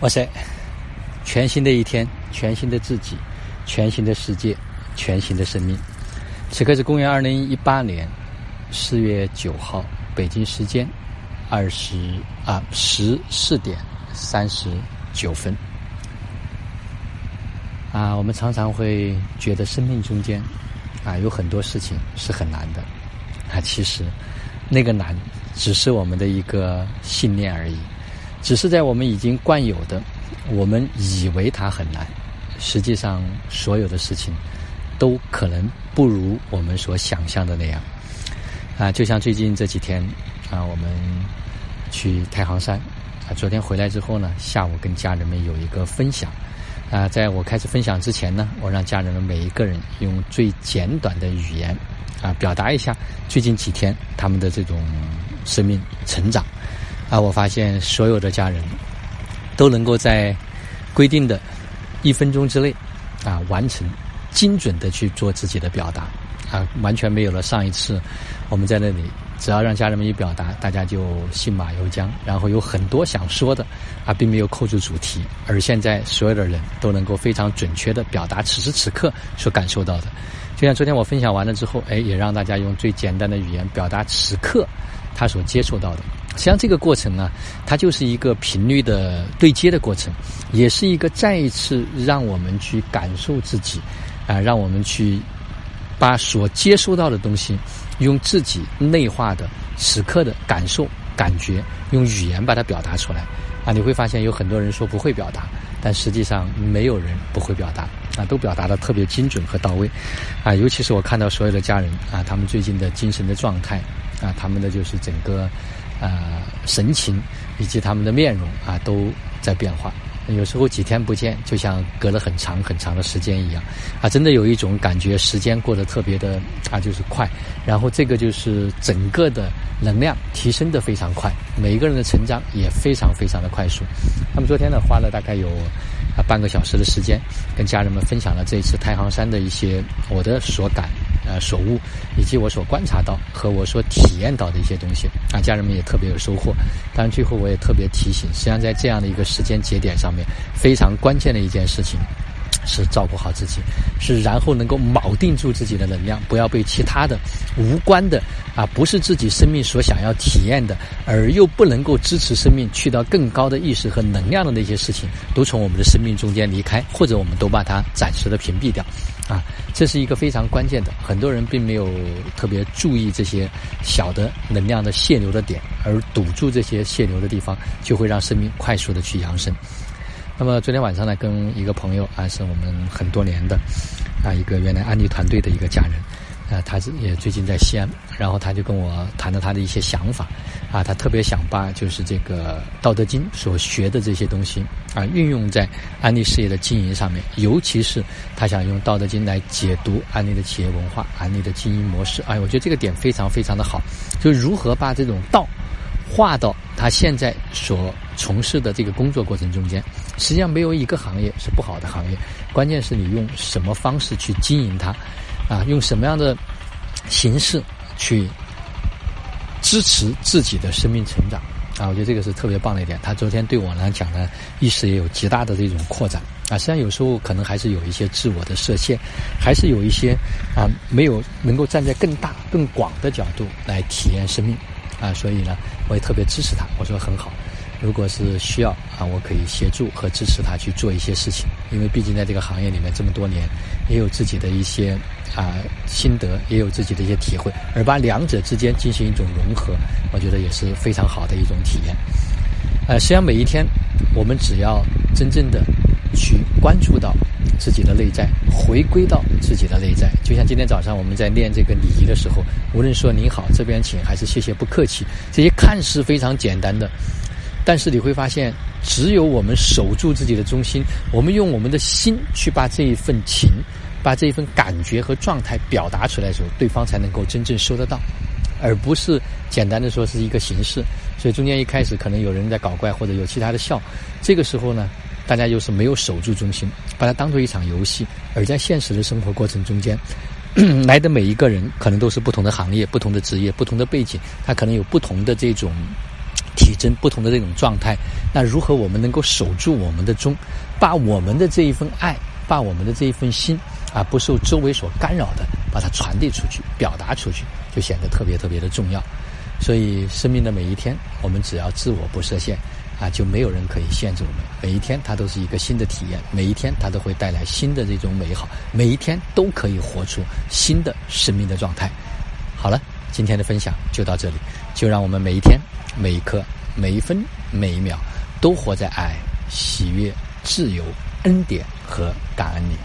哇塞！全新的一天，全新的自己，全新的世界，全新的生命。此刻是公元二零一八年四月九号，北京时间二十啊十四点三十九分。啊，我们常常会觉得生命中间啊有很多事情是很难的啊，其实那个难只是我们的一个信念而已。只是在我们已经惯有的，我们以为它很难，实际上所有的事情都可能不如我们所想象的那样。啊，就像最近这几天啊，我们去太行山啊，昨天回来之后呢，下午跟家人们有一个分享。啊，在我开始分享之前呢，我让家人们每一个人用最简短的语言啊，表达一下最近几天他们的这种生命成长。啊，我发现所有的家人都能够在规定的一分钟之内啊完成精准的去做自己的表达啊，完全没有了上一次我们在那里，只要让家人们一表达，大家就信马由缰，然后有很多想说的啊，并没有扣住主题。而现在所有的人都能够非常准确的表达此时此刻所感受到的，就像昨天我分享完了之后，哎，也让大家用最简单的语言表达此刻他所接触到的。实际上，这个过程呢，它就是一个频率的对接的过程，也是一个再一次让我们去感受自己，啊，让我们去把所接收到的东西，用自己内化的此刻的感受、感觉，用语言把它表达出来。啊，你会发现有很多人说不会表达，但实际上没有人不会表达，啊，都表达的特别精准和到位。啊，尤其是我看到所有的家人啊，他们最近的精神的状态，啊，他们的就是整个。啊，神情以及他们的面容啊，都在变化。有时候几天不见，就像隔了很长很长的时间一样。啊，真的有一种感觉，时间过得特别的啊，就是快。然后这个就是整个的能量提升的非常快，每一个人的成长也非常非常的快速。他们昨天呢，花了大概有啊半个小时的时间，跟家人们分享了这次太行山的一些我的所感。呃，所悟以及我所观察到和我所体验到的一些东西，啊，家人们也特别有收获。当然，最后我也特别提醒，实际上在这样的一个时间节点上面，非常关键的一件事情。是照顾好自己，是然后能够铆定住自己的能量，不要被其他的无关的啊，不是自己生命所想要体验的，而又不能够支持生命去到更高的意识和能量的那些事情，都从我们的生命中间离开，或者我们都把它暂时的屏蔽掉，啊，这是一个非常关键的。很多人并没有特别注意这些小的能量的泄流的点，而堵住这些泄流的地方，就会让生命快速的去扬升。那么昨天晚上呢，跟一个朋友啊，是我们很多年的啊，一个原来安利团队的一个家人，啊，他是也最近在西安，然后他就跟我谈了他的一些想法，啊，他特别想把就是这个《道德经》所学的这些东西啊，运用在安利事业的经营上面，尤其是他想用《道德经》来解读安利的企业文化、安利的经营模式，哎，我觉得这个点非常非常的好，就如何把这种道。划到他现在所从事的这个工作过程中间，实际上没有一个行业是不好的行业，关键是你用什么方式去经营它，啊，用什么样的形式去支持自己的生命成长啊，我觉得这个是特别棒的一点。他昨天对我来讲呢意识也有极大的这种扩展啊，实际上有时候可能还是有一些自我的设限，还是有一些啊没有能够站在更大更广的角度来体验生命。啊，所以呢，我也特别支持他。我说很好，如果是需要啊，我可以协助和支持他去做一些事情。因为毕竟在这个行业里面这么多年，也有自己的一些啊心得，也有自己的一些体会，而把两者之间进行一种融合，我觉得也是非常好的一种体验。呃，实际上每一天，我们只要真正的去关注到。自己的内在，回归到自己的内在，就像今天早上我们在练这个礼仪的时候，无论说您好，这边请，还是谢谢，不客气，这些看似非常简单的，但是你会发现，只有我们守住自己的中心，我们用我们的心去把这一份情，把这一份感觉和状态表达出来的时候，对方才能够真正收得到，而不是简单的说是一个形式。所以中间一开始可能有人在搞怪，或者有其他的笑，这个时候呢？大家又是没有守住中心，把它当做一场游戏。而在现实的生活过程中间，来的每一个人可能都是不同的行业、不同的职业、不同的背景，他可能有不同的这种体征、不同的这种状态。那如何我们能够守住我们的中，把我们的这一份爱，把我们的这一份心啊，不受周围所干扰的，把它传递出去、表达出去，就显得特别特别的重要。所以，生命的每一天，我们只要自我不设限。啊，就没有人可以限制我们。每一天，它都是一个新的体验；每一天，它都会带来新的这种美好；每一天，都可以活出新的生命的状态。好了，今天的分享就到这里。就让我们每一天、每一刻、每一分、每一秒，都活在爱、喜悦、自由、恩典和感恩里。